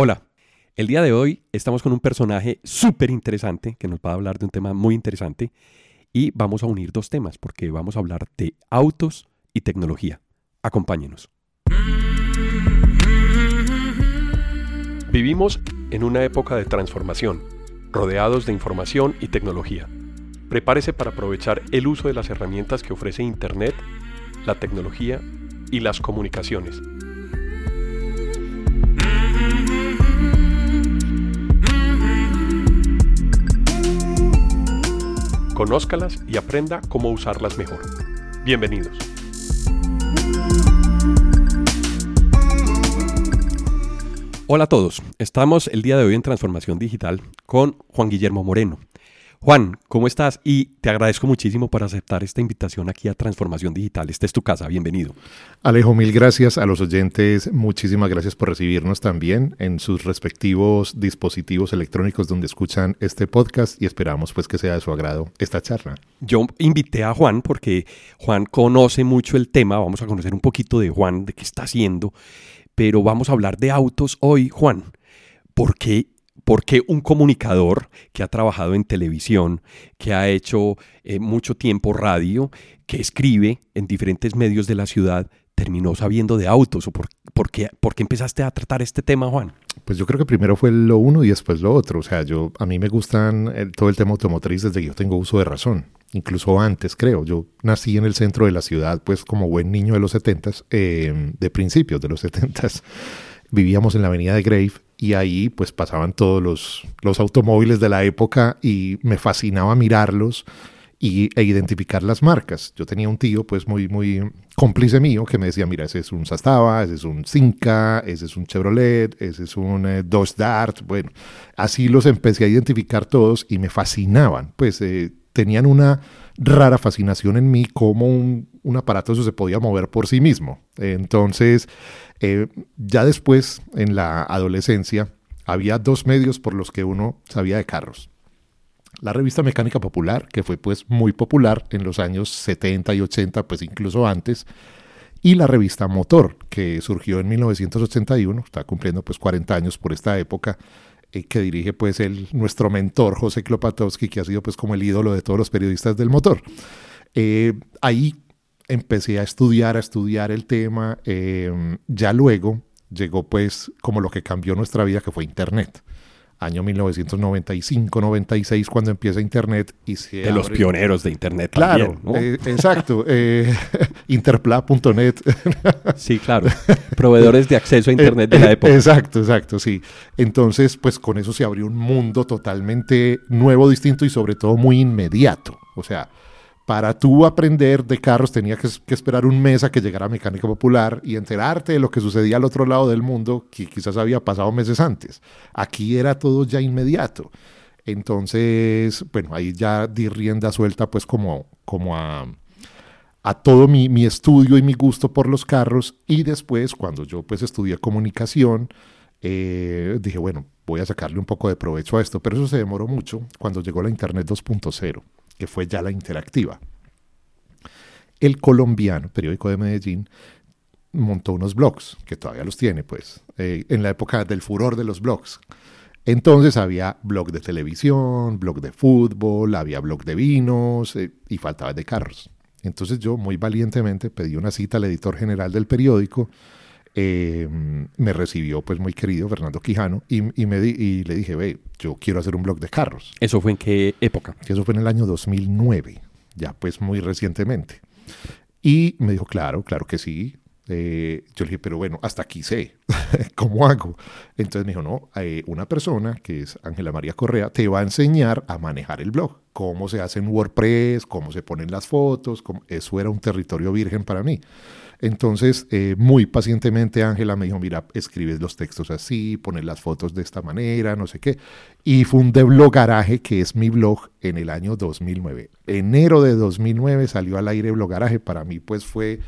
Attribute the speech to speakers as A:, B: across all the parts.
A: Hola, el día de hoy estamos con un personaje súper interesante que nos va a hablar de un tema muy interesante y vamos a unir dos temas porque vamos a hablar de autos y tecnología. Acompáñenos. Vivimos en una época de transformación, rodeados de información y tecnología. Prepárese para aprovechar el uso de las herramientas que ofrece Internet, la tecnología y las comunicaciones Conózcalas y aprenda cómo usarlas mejor. Bienvenidos. Hola a todos, estamos el día de hoy en Transformación Digital con Juan Guillermo Moreno. Juan, ¿cómo estás? Y te agradezco muchísimo por aceptar esta invitación aquí a Transformación Digital. Esta es tu casa, bienvenido.
B: Alejo, mil gracias a los oyentes. Muchísimas gracias por recibirnos también en sus respectivos dispositivos electrónicos donde escuchan este podcast y esperamos pues que sea de su agrado esta charla.
A: Yo invité a Juan porque Juan conoce mucho el tema, vamos a conocer un poquito de Juan, de qué está haciendo, pero vamos a hablar de autos hoy, Juan. ¿Por qué ¿Por qué un comunicador que ha trabajado en televisión, que ha hecho eh, mucho tiempo radio, que escribe en diferentes medios de la ciudad, terminó sabiendo de autos? ¿O por, qué, por, qué, empezaste a tratar este tema, Juan?
B: Pues yo creo que primero fue lo uno y después lo otro. O sea, yo, a mí me gustan eh, todo el tema automotriz desde que yo tengo uso de razón. Incluso antes, creo. Yo nací en el centro de la ciudad, pues como buen niño de los setentas, eh, de principios de los setentas. Vivíamos en la avenida de Grave y ahí pues pasaban todos los, los automóviles de la época y me fascinaba mirarlos y, e identificar las marcas. Yo tenía un tío pues muy, muy cómplice mío que me decía, mira, ese es un Sastava, ese es un Cinca, ese es un Chevrolet, ese es un eh, Dodge Dart. Bueno, así los empecé a identificar todos y me fascinaban. Pues eh, tenían una rara fascinación en mí como un, un aparato eso se podía mover por sí mismo. Entonces, eh, ya después, en la adolescencia, había dos medios por los que uno sabía de carros. La revista Mecánica Popular, que fue pues muy popular en los años 70 y 80, pues incluso antes, y la revista Motor, que surgió en 1981, está cumpliendo pues 40 años por esta época, eh, que dirige pues el, nuestro mentor José Klopatowski, que ha sido pues como el ídolo de todos los periodistas del motor. Eh, ahí empecé a estudiar, a estudiar el tema. Em, ya luego llegó pues como lo que cambió nuestra vida, que fue Internet. Año 1995-96 cuando empieza Internet y
A: se De los pioneros de Internet.
B: Claro, eh, exacto. Eh, Interpla.net.
A: sí, claro. Proveedores de acceso a Internet de la época.
B: Exacto, exacto, sí. Entonces, pues con eso se abrió un mundo totalmente nuevo, distinto y sobre todo muy inmediato. O sea, para tú aprender de carros tenía que, esperar un mes a que llegara Mecánica Popular y enterarte de lo que sucedía al otro lado del mundo, que quizás había pasado meses antes. Aquí era todo ya inmediato. Entonces, bueno, ahí ya di rienda suelta pues como, como a, a todo mi, mi, estudio y mi gusto por los carros y después cuando yo pues estudié comunicación, eh, dije, bueno, voy a sacarle un poco de provecho a esto, pero eso se demoró mucho cuando llegó la Internet 2.0 que fue ya la interactiva. El colombiano, periódico de Medellín, montó unos blogs, que todavía los tiene, pues, eh, en la época del furor de los blogs. Entonces había blog de televisión, blog de fútbol, había blog de vinos eh, y faltaba de carros. Entonces yo muy valientemente pedí una cita al editor general del periódico Em, me recibió pues muy querido Fernando Quijano y, me y le dije, ve, yo quiero hacer un blog de carros.
A: ¿Eso fue en qué época?
B: Eso fue en el año 2009, ya pues muy recientemente. Y me dijo, claro, claro que sí. Eh, yo le dije, pero bueno, hasta aquí sé, ¿cómo hago? Entonces me dijo, no, eh, una persona que es Ángela María Correa te va a enseñar a manejar el blog, cómo se hace en WordPress, cómo se ponen las fotos, eso era un territorio virgen para mí. Entonces, eh, muy pacientemente Ángela me dijo, mira, escribes los textos así, pones las fotos de esta manera, no sé qué. Y fundé Blogaraje, que es mi blog, en el año 2009. Enero de 2009 salió al aire Blogaraje. Para mí, pues fue...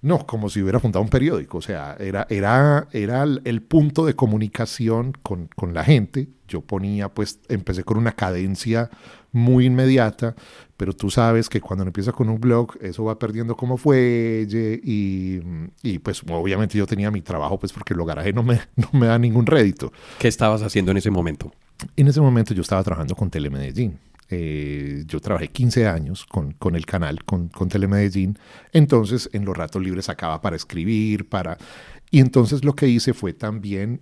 B: No, como si hubiera fundado un periódico, o sea, era, era, era el punto de comunicación con, con la gente yo ponía, pues empecé con una cadencia muy inmediata, pero tú sabes que cuando empieza con un blog, eso va perdiendo como fuelle y, y, pues obviamente yo tenía mi trabajo, pues porque el garaje no me, no me da ningún rédito.
A: ¿Qué estabas haciendo en ese momento?
B: En ese momento yo estaba trabajando con Telemedellín. Eh, yo trabajé 15 años con, con el canal, con, con Telemedellín. Entonces, en los ratos libres sacaba para escribir, para... Y entonces lo que hice fue también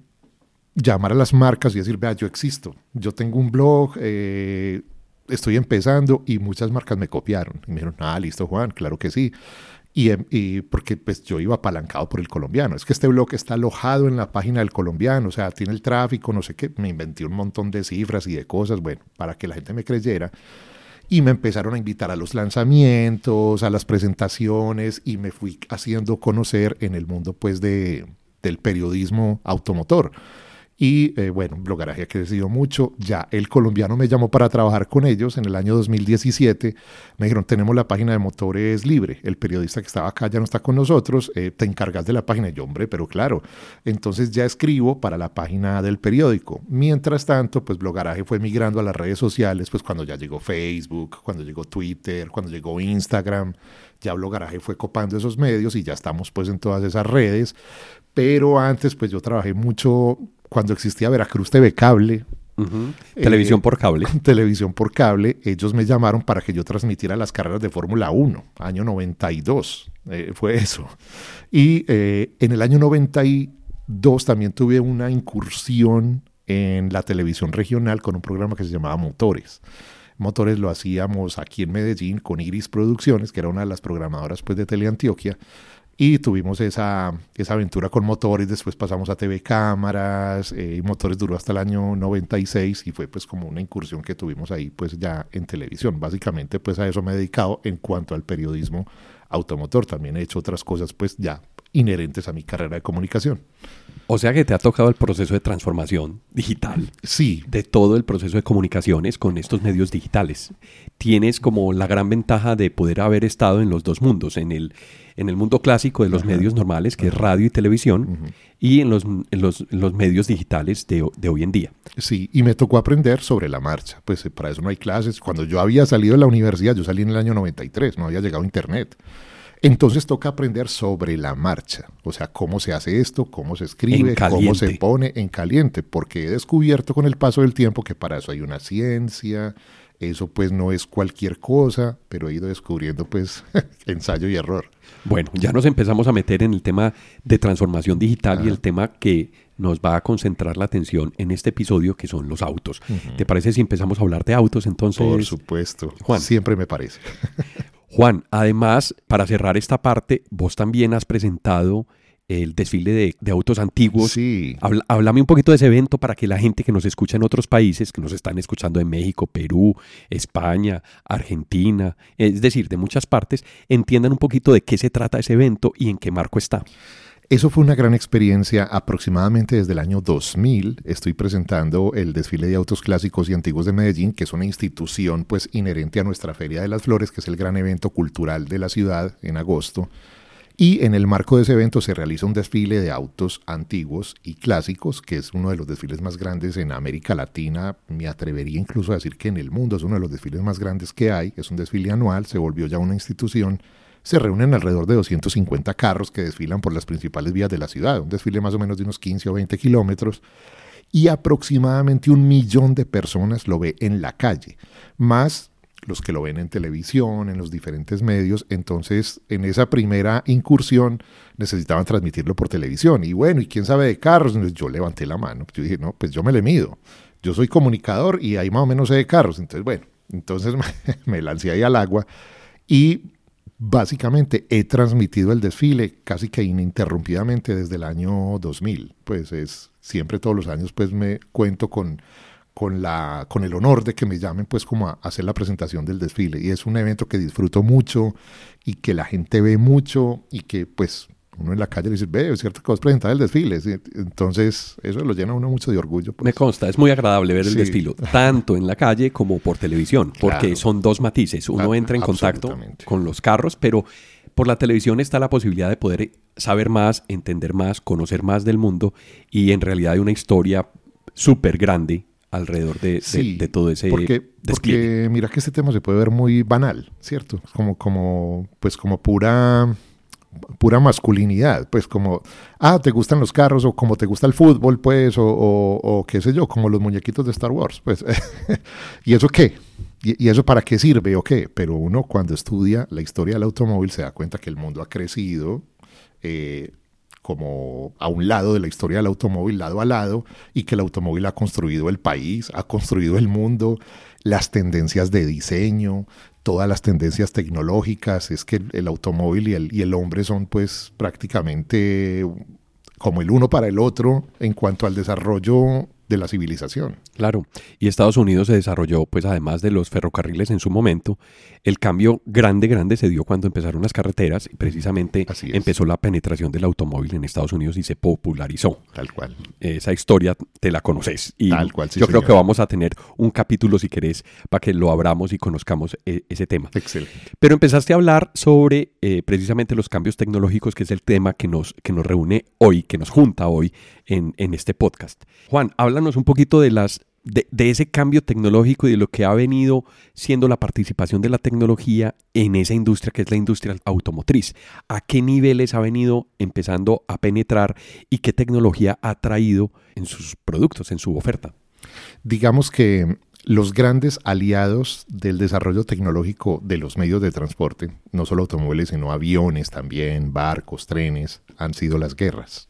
B: llamar a las marcas y decir, vea, yo existo, yo tengo un blog, eh, estoy empezando y muchas marcas me copiaron. Y me dijeron, ah, listo Juan, claro que sí. Y, em, y, porque pues yo iba apalancado por el colombiano. Es que este blog está alojado en la página del colombiano, o sea, tiene el tráfico, no sé qué. Me inventé un montón de cifras y de cosas, bueno, para que la gente me creyera. Y me empezaron a invitar a los lanzamientos, a las presentaciones y me fui haciendo conocer en el mundo pues de, del periodismo automotor. Y eh, bueno, Blogaraje ha crecido mucho. Ya el colombiano me llamó para trabajar con ellos en el año 2017. Me dijeron, tenemos la página de motores libre. El periodista que estaba acá ya no está con nosotros. Eh, te encargas de la página. Y yo, hombre, pero claro. Entonces ya escribo para la página del periódico. Mientras tanto, pues Blogaraje fue migrando a las redes sociales, pues cuando ya llegó Facebook, cuando llegó Twitter, cuando llegó Instagram. Ya Blogaraje fue copando esos medios y ya estamos pues en todas esas redes. Pero antes, pues yo trabajé mucho cuando existía Veracruz TV Cable.
A: Televisión eh, por cable.
B: Televisión por cable. Ellos me llamaron para que yo transmitiera las carreras de Fórmula 1, año 92. Eh, fue eso. Y eh, en el año 92 también tuve una incursión en la televisión regional con un programa que se llamaba Motores. Motores lo hacíamos aquí en Medellín con Iris Producciones, que era una de las programadoras pues, de Teleantioquia. Y tuvimos esa, esa aventura con motores, después pasamos a TV Cámaras, eh, y Motores duró hasta el año 96 y fue pues como una incursión que tuvimos ahí pues ya en televisión. Básicamente pues a eso me he dedicado en cuanto al periodismo automotor. También he hecho otras cosas pues ya inherentes a mi carrera de comunicación.
A: O sea que te ha tocado el proceso de transformación digital.
B: Sí.
A: De todo el proceso de comunicaciones con estos medios digitales. Tienes como la gran ventaja de poder haber estado en los dos mundos, en el, en el mundo clásico de los medios normales, que es radio y televisión, y en los, los, medios digitales de, de, hoy en día.
B: Sí, y me tocó aprender sobre la marcha. Pues eh, para eso no hay clases. Cuando yo había salido de la universidad, yo salí en el año 93, no había llegado a Internet. Entonces toca aprender sobre la marcha, o sea, cómo se hace esto, cómo se escribe, cómo se pone en caliente, porque he descubierto con el paso del tiempo que para eso hay una ciencia, eso pues no es cualquier cosa, pero he ido descubriendo pues ensayo y error.
A: Bueno, ya nos empezamos a meter en el tema de transformación digital y el tema que nos va a concentrar la atención en este episodio, que son los autos. ¿Te parece si empezamos a hablar de autos entonces?
B: Por supuesto, Juan. Siempre me parece.
A: Juan, además, para cerrar esta parte, vos también has presentado el desfile de, autos antiguos.
B: Sí.
A: háblame un poquito de ese evento para que la gente que nos escucha en otros países, que nos están escuchando en México, Perú, España, Argentina, es decir, de muchas partes, entiendan un poquito de qué se trata ese evento y en qué marco está.
B: Eso fue una gran experiencia. Aproximadamente desde el año 2000 estoy presentando el desfile de autos clásicos y antiguos de Medellín, que es una institución pues inherente a nuestra Feria de las Flores, que es el gran evento cultural de la ciudad en agosto. Y en el marco de ese evento se realiza un desfile de autos antiguos y clásicos, que es uno de los desfiles más grandes en América Latina. Me atrevería incluso a decir que en el mundo es uno de los desfiles más grandes que hay. Es un desfile anual, se volvió ya una institución se reúnen alrededor de 250 carros que desfilan por las principales vías de la ciudad, un desfile más o menos de unos 15 o 20 kilómetros, y aproximadamente un millón de personas lo ve en la calle, más los que lo ven en televisión, en los diferentes medios. Entonces, en esa primera incursión necesitaban transmitirlo por televisión. Y bueno, ¿y quién sabe de carros? Entonces, yo levanté la mano. Yo dije, no, pues yo me le mido. Yo soy comunicador y ahí más o menos sé de carros. Entonces, bueno, entonces me, lancé ahí al agua y básicamente he transmitido el desfile casi que ininterrumpidamente desde el año 2000. Pues es siempre todos los años pues me cuento con, con, la, con el honor de que me llamen pues como a hacer la presentación del desfile. Y es un evento que disfruto mucho y que la gente ve mucho y que pues uno en la calle le dice, ve, es cierto que vas a presentar el desfile. Entonces, eso lo llena a uno mucho de orgullo.
A: Pues. Me consta, es muy agradable ver el desfile, tanto en la calle como por televisión, porque son dos matices. Uno entra en contacto con los carros, pero por la televisión está la posibilidad de poder saber más, entender más, conocer más del mundo y en realidad hay una historia súper grande alrededor de, de, todo ese
B: porque, porque, mira que este tema se puede ver muy banal, ¿cierto? Como, como, pues como pura pura masculinidad, pues como, ah, te gustan los carros o como te gusta el fútbol, pues, o, o, qué sé yo, como los muñequitos de Star Wars, pues, ¿y eso qué? ¿Y, eso para qué sirve o qué? Pero uno cuando estudia la historia del automóvil se da cuenta que el mundo ha crecido eh, como a un lado de la historia del automóvil, lado a lado, y que el automóvil ha construido el país, ha construido el mundo, las tendencias de diseño, todas las tendencias tecnológicas, es que el, automóvil y el, y el hombre son pues prácticamente como el uno para el otro en cuanto al desarrollo de la civilización.
A: Claro, y Estados Unidos se desarrolló, pues además de los ferrocarriles en su momento, el cambio grande, grande se dio cuando empezaron las carreteras y precisamente empezó la penetración del automóvil en Estados Unidos y se popularizó.
B: Tal cual.
A: Esa historia te la conoces y
B: Tal cual,
A: yo creo que vamos a tener un capítulo, si querés, para que lo abramos y conozcamos e, ese tema.
B: Excelente.
A: Pero empezaste a hablar sobre eh, precisamente los cambios tecnológicos, que es el tema que nos, que nos reúne hoy, que nos junta hoy en, en este podcast. Juan, háblanos un poquito de las de, ese cambio tecnológico y de lo que ha venido siendo la participación de la tecnología en esa industria que es la industria automotriz. ¿A qué niveles ha venido empezando a penetrar y qué tecnología ha traído en sus productos, en su oferta?
B: Digamos que los grandes aliados del desarrollo tecnológico de los medios de transporte, no solo automóviles, sino aviones también, barcos, trenes, han sido las guerras.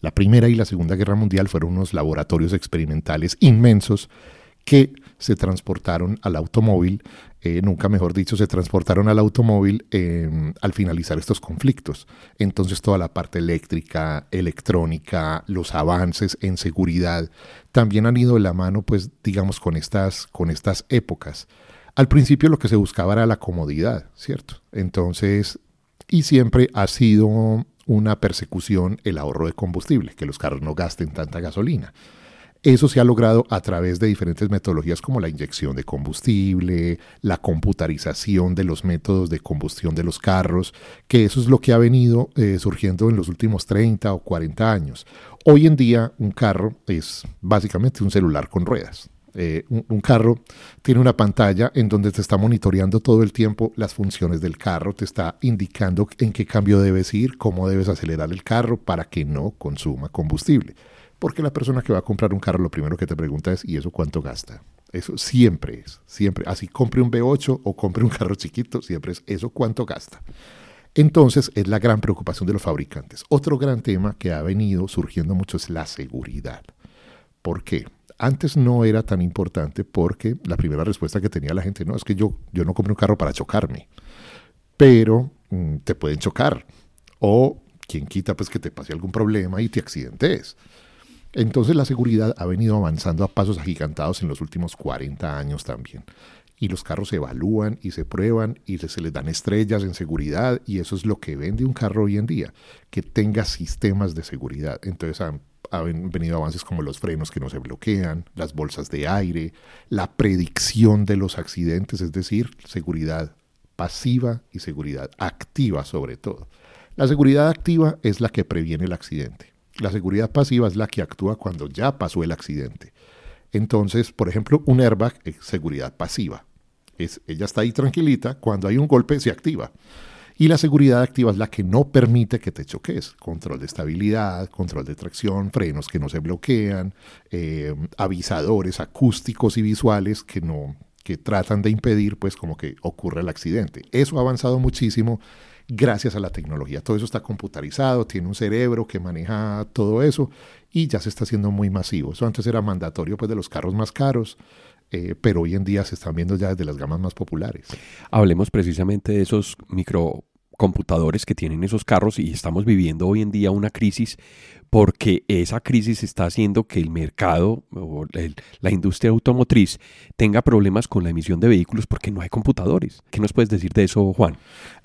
B: La Primera y la Segunda Guerra Mundial fueron unos laboratorios experimentales inmensos que se transportaron al automóvil, eh, nunca mejor dicho, se transportaron al automóvil em, al finalizar estos conflictos. Entonces toda la parte eléctrica, electrónica, los avances en seguridad, también han ido de la mano, pues digamos, con estas, con estas épocas. Al principio lo que se buscaba era la comodidad, ¿cierto? Entonces, y siempre ha sido una persecución el ahorro de combustible, que los carros no gasten tanta gasolina. Eso se ha logrado a través de diferentes metodologías como la inyección de combustible, la computarización de los métodos de combustión de los carros, que eso es lo que ha venido eh, surgiendo en los últimos 30 o 40 años. Hoy en día un carro es básicamente un celular con ruedas. Eh, un, carro tiene una pantalla en donde te está monitoreando todo el tiempo las funciones del carro, te está indicando en qué cambio debes ir, cómo debes acelerar el carro para que no consuma combustible. Porque la persona que va a comprar un carro lo primero que te pregunta es, ¿y eso cuánto gasta? Eso siempre es, siempre. Así compre un V8 o compre un carro chiquito, siempre es eso cuánto gasta. Entonces es la gran preocupación de los fabricantes. Otro gran tema que ha venido surgiendo mucho es la seguridad. ¿Por qué? Antes no era tan importante porque la primera respuesta que tenía la gente, no, es que yo, yo no compré un carro para chocarme, pero mm, te pueden chocar. O quien quita pues que te pase algún problema y te accidentes. Entonces la seguridad ha venido avanzando a pasos agigantados en los últimos 40 años también. Y los carros se evalúan y se prueban y se les dan estrellas en seguridad y eso es lo que vende un carro hoy en día, que tenga sistemas de seguridad. Entonces han han venido avances como los frenos que no se bloquean, las bolsas de aire, la predicción de los accidentes, es decir, seguridad pasiva y seguridad activa sobre todo. La seguridad activa es la que previene el accidente. La seguridad pasiva es la que actúa cuando ya pasó el accidente. Entonces, por ejemplo, un airbag es seguridad pasiva. Es, ella está ahí tranquilita, cuando hay un golpe se activa. Y la seguridad activa es la que no permite que te choques. Control de estabilidad, control de tracción, frenos que no se bloquean, eh, avisadores acústicos y visuales que no que tratan de impedir pues como que ocurra el accidente. Eso ha avanzado muchísimo gracias a la tecnología. Todo eso está computarizado, tiene un cerebro que maneja todo eso y ya se está haciendo muy masivo. Eso antes era mandatorio pues de los carros más caros. Eh, pero hoy en día se están viendo ya desde las gamas más populares.
A: Hablemos precisamente de esos microcomputadores que tienen esos carros y estamos viviendo hoy en día una crisis porque esa crisis está haciendo que el mercado o la industria automotriz tenga problemas con la emisión de vehículos porque no hay computadores. ¿Qué nos puedes decir de eso, Juan?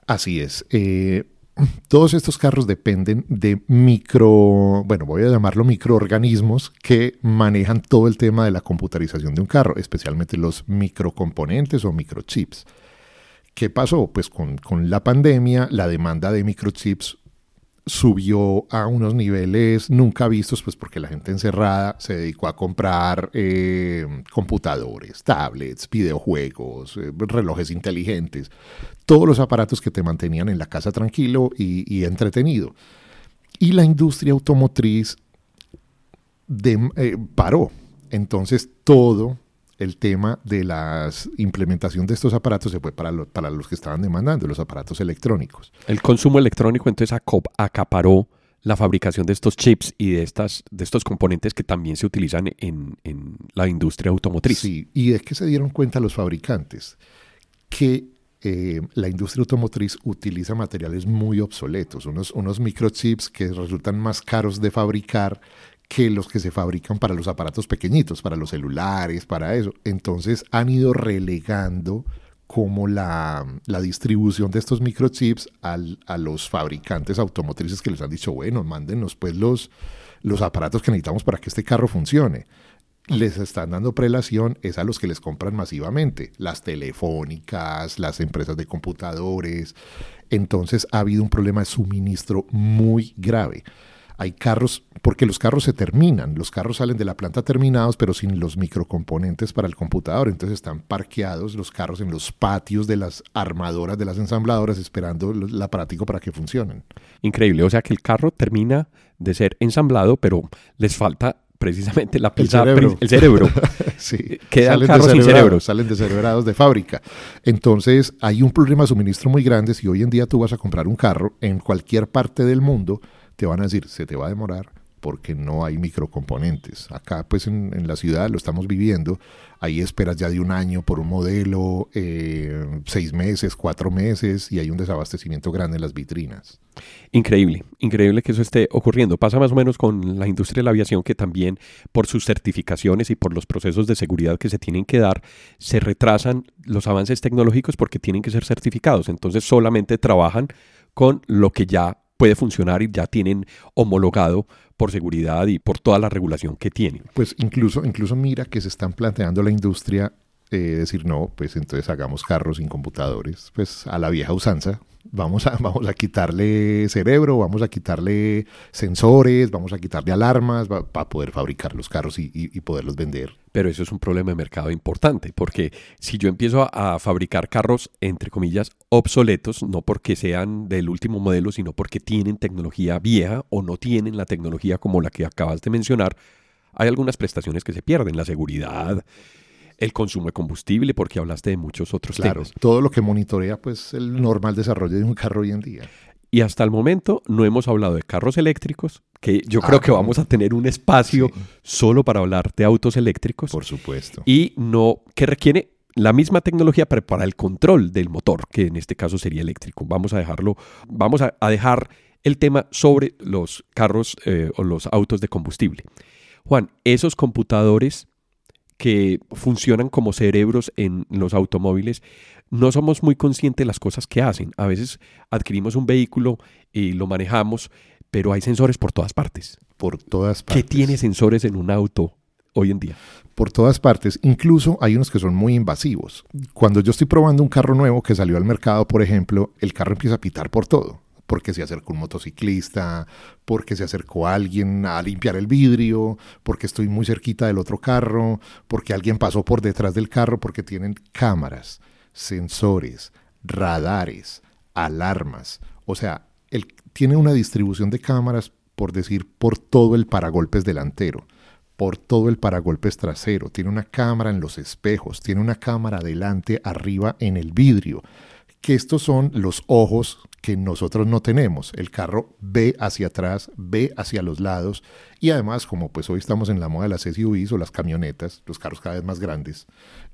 B: Así es. Eh, todos estos carros dependen de micro, bueno, voy a llamarlo microorganismos que manejan todo el tema de la computarización de un carro, especialmente los microcomponentes o microchips. ¿Qué pasó? Pues con, la pandemia la demanda de microchips subió a unos niveles nunca vistos, pues porque la gente encerrada se dedicó a comprar eh, computadores, tablets, videojuegos, eh, relojes inteligentes, todos los aparatos que te mantenían en la casa tranquilo y, entretenido. Y la industria automotriz eh, paró. Entonces todo el tema de la implementación de estos aparatos se fue para, para los que estaban demandando, los aparatos electrónicos.
A: El consumo electrónico entonces acaparó la fabricación de estos chips y de, estas, de estos componentes que también se utilizan en, en la industria automotriz.
B: Sí, y es que se dieron cuenta los fabricantes que eh, la industria automotriz utiliza materiales muy obsoletos, unos, unos microchips que resultan más caros de fabricar que los que se fabrican para los aparatos pequeñitos, para los celulares, para eso. Entonces han ido relegando como la, distribución de estos microchips al, a los fabricantes automotrices que les han dicho, bueno, mándenos pues los, los aparatos que necesitamos para que este carro funcione. Les están dando prelación es a los que les compran masivamente, las telefónicas, las empresas de computadores. Entonces ha habido un problema de suministro muy grave hay carros, porque los carros se terminan, los carros salen de la planta terminados, pero sin los microcomponentes para el computador. Entonces están parqueados los carros en los patios de las armadoras, de las ensambladoras, esperando el aparatico para que funcionen.
A: Increíble, o sea que el carro termina de ser ensamblado, pero les falta precisamente la
B: pieza, el cerebro.
A: El cerebro.
B: sí. Queda el carro sin cerebro. Salen descerebrados de fábrica. Entonces hay un problema de suministro muy grande. Si hoy en día tú vas a comprar un carro en cualquier parte del mundo, te van a decir, se te va a demorar porque no hay microcomponentes. Acá, pues en, la ciudad lo estamos viviendo, hay esperas ya de un año por un modelo, eh, seis meses, cuatro meses, y hay un desabastecimiento grande en las vitrinas.
A: Increíble, increíble que eso esté ocurriendo. Pasa más o menos con la industria de la aviación, que también por sus certificaciones y por los procesos de seguridad que se tienen que dar, se retrasan los avances tecnológicos porque tienen que ser certificados. Entonces solamente trabajan con lo que ya puede funcionar y ya tienen homologado por seguridad y por toda la regulación que tienen.
B: Pues incluso, incluso mira que se están planteando la industria eh, decir, no, pues entonces hagamos carros sin computadores, pues a la vieja usanza, vamos a, vamos a quitarle cerebro, vamos a quitarle sensores, vamos a quitarle alarmas para poder fabricar los carros y, poderlos vender.
A: Pero eso es un problema de mercado importante, porque si yo empiezo a, fabricar carros, entre comillas, obsoletos, no porque sean del último modelo, sino porque tienen tecnología vieja o no tienen la tecnología como la que acabas de mencionar, hay algunas prestaciones que se pierden, la seguridad, el consumo de combustible, porque hablaste de muchos otros
B: claro, Todo lo que monitorea pues el normal desarrollo de un carro hoy en día.
A: Y hasta el momento no hemos hablado de carros eléctricos, que yo creo ah, que vamos a tener un espacio solo para hablar de autos eléctricos.
B: Por supuesto.
A: Y no, que requiere la misma tecnología, pero para el control del motor, que en este caso sería eléctrico. Vamos a dejarlo, vamos a, dejar el tema sobre los carros eh, o los autos de combustible. Juan, esos computadores que funcionan como cerebros en los automóviles, no somos muy conscientes de las cosas que hacen. A veces adquirimos un vehículo y lo manejamos, pero hay sensores por todas partes.
B: Por todas partes.
A: ¿Qué tiene sensores en un auto hoy en día?
B: Por todas partes. Incluso hay unos que son muy invasivos. Cuando yo estoy probando un carro nuevo que salió al mercado, por ejemplo, el carro empieza a pitar por todo porque se acercó un motociclista, porque se acercó alguien a limpiar el vidrio, porque estoy muy cerquita del otro carro, porque alguien pasó por detrás del carro, porque tienen cámaras, sensores, radares, alarmas. O sea, tiene una distribución de cámaras, por decir, por todo el paragolpes delantero por todo el paragolpes trasero, tiene una cámara en los espejos, tiene una cámara adelante, arriba en el vidrio, que estos son los ojos que nosotros no tenemos. El carro ve hacia atrás, ve hacia los lados y además como pues hoy estamos en la moda de las SUVs o las camionetas, los carros cada vez más grandes,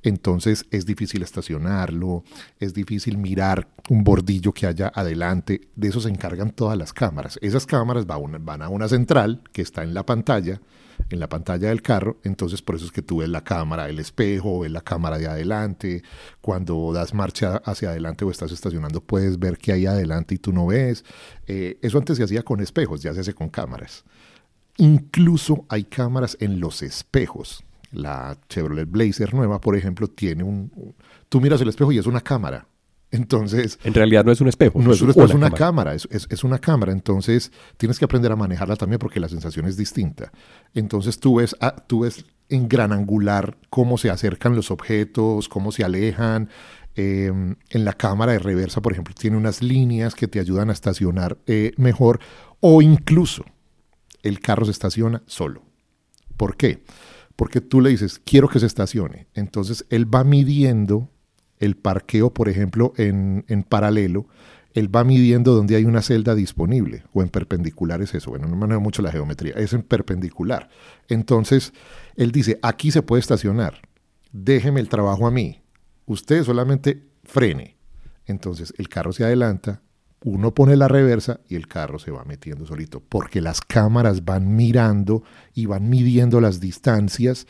B: entonces es difícil estacionarlo, es difícil mirar un bordillo que haya adelante, de eso se encargan todas las cámaras. Esas cámaras van a una central que está en la pantalla en la pantalla del carro, entonces por eso es que tú ves la cámara del espejo, ves la cámara de adelante, cuando das marcha hacia adelante o estás estacionando puedes ver que hay adelante y tú no ves. Eh, eso antes se hacía con espejos, ya se hace con cámaras. Incluso hay cámaras en los espejos. La Chevrolet Blazer nueva, por ejemplo, tiene un... Tú miras el espejo y es una cámara Entonces...
A: En realidad no es un espejo.
B: No es un espejo, es una cámara, es, es, una cámara. Entonces tienes que aprender a manejarla también porque la sensación es distinta. Entonces tú ves, ah, tú ves en gran angular cómo se acercan los objetos, cómo se alejan. Em, en la cámara de reversa, por ejemplo, tiene unas líneas que te ayudan a estacionar eh, mejor o incluso el carro se estaciona solo. ¿Por qué? Porque tú le dices, quiero que se estacione. Entonces él va midiendo el parqueo, por ejemplo, en, en paralelo, él va midiendo donde hay una celda disponible, o en perpendicular es eso, bueno, no manejo mucho la geometría, es en perpendicular. Entonces, él dice, aquí se puede estacionar, déjeme el trabajo a mí, usted solamente frene. Entonces, el carro se adelanta, uno pone la reversa y el carro se va metiendo solito, porque las cámaras van mirando y van midiendo las distancias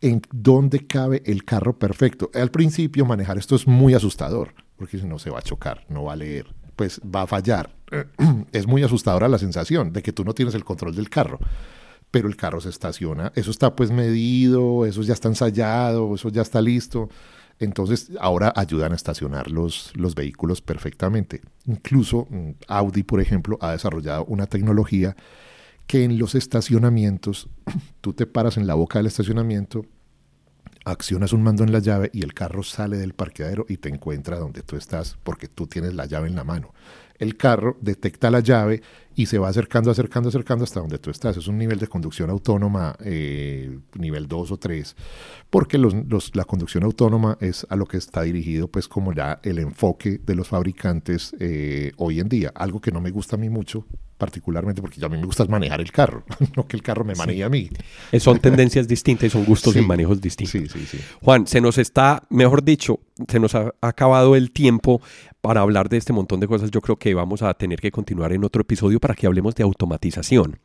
B: en dónde cabe el carro perfecto. Al principio manejar esto es muy asustador, porque si no se va a chocar, no va a leer, pues va a fallar. Es muy asustadora la sensación de que tú no tienes el control del carro, pero el carro se estaciona, eso está pues medido, eso ya está ensayado, eso ya está listo. Entonces ahora ayudan a estacionar los, los vehículos perfectamente. Incluso mm, Audi, por ejemplo, ha desarrollado una tecnología que en los estacionamientos, tú te paras en la boca del estacionamiento, accionas un mando en la llave y el carro sale del parqueadero y te encuentra donde tú estás porque tú tienes la llave en la mano. El carro detecta la llave y se va acercando, acercando, acercando hasta donde tú estás. Es un nivel de conducción autónoma eh, nivel 2 o 3, porque la conducción autónoma es a lo que está dirigido pues como ya el enfoque de los fabricantes eh, hoy en día. Algo que no me gusta a mí mucho, particularmente porque a mí me gusta manejar el carro, no que el carro me maneje a mí.
A: Eh, son tendencias distintas y son gustos y manejos distintos. Sí, sí, Juan, se nos está, mejor dicho, se nos ha acabado el tiempo para hablar de este montón de cosas. Yo creo que vamos a tener que continuar en otro episodio para que hablemos de automatización.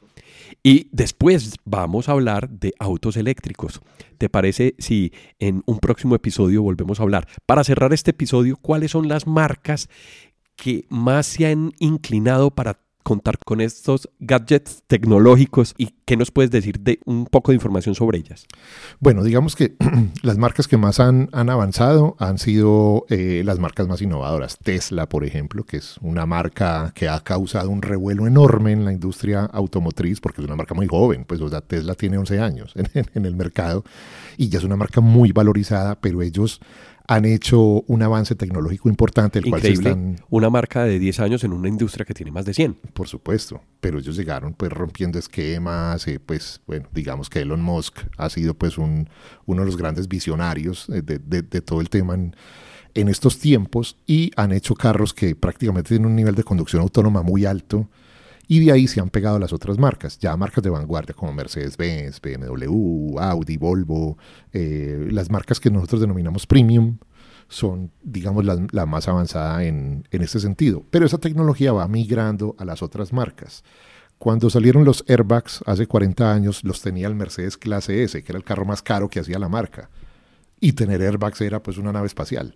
A: Y después vamos a hablar de autos eléctricos. ¿Te parece si en un próximo episodio volvemos a hablar? Para cerrar este episodio, ¿cuáles son las marcas que más se han inclinado para contar con estos gadgets tecnológicos y qué nos puedes decir de un poco de información sobre ellas?
B: Bueno, digamos que las marcas que más han, han avanzado han sido eh, las marcas más innovadoras. Tesla, por ejemplo, que es una marca que ha causado un revuelo enorme en la industria automotriz porque es una marca muy joven. Pues o sea, Tesla tiene 11 años en el mercado y ya es una marca muy valorizada, pero ellos han hecho un avance tecnológico importante.
A: El Increíble. Cual están... Una marca de 10 años en una industria que tiene más de 100.
B: Por supuesto, pero ellos llegaron pues rompiendo esquemas, eh, pues bueno, digamos que Elon Musk ha sido pues un, uno de los grandes visionarios de, de, todo el tema en, en estos tiempos y han hecho carros que prácticamente tienen un nivel de conducción autónoma muy alto y de ahí se han pegado las otras marcas, ya marcas de vanguardia como Mercedes-Benz, BMW, Audi, Volvo, eh, las marcas que nosotros denominamos premium son, digamos, la, más avanzada en, en este sentido. Pero esa tecnología va migrando a las otras marcas. Cuando salieron los airbags hace 40 años, los tenía el Mercedes Clase S, que era el carro más caro que hacía la marca. Y tener airbags era pues una nave espacial.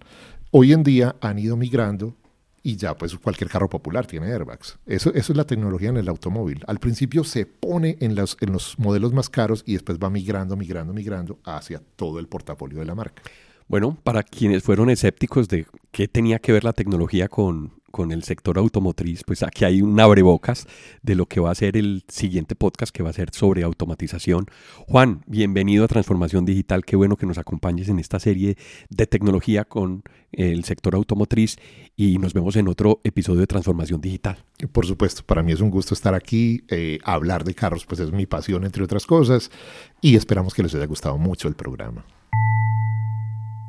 B: Hoy en día han ido migrando y ya pues cualquier carro popular tiene airbags. Eso, eso es la tecnología en el automóvil. Al principio se pone en los, en los modelos más caros y después va migrando, migrando, migrando hacia todo el portafolio de la marca.
A: Bueno, para quienes fueron escépticos de qué tenía que ver la tecnología con, con el sector automotriz, pues aquí hay un abrebocas de lo que va a ser el siguiente podcast que va a ser sobre automatización. Juan, bienvenido a Transformación Digital, qué bueno que nos acompañes en esta serie de tecnología con el sector automotriz y nos vemos en otro episodio de Transformación Digital.
B: Por supuesto, para mí es un gusto estar aquí, eh, hablar de carros, pues es mi pasión entre otras cosas y esperamos que les haya gustado mucho el programa.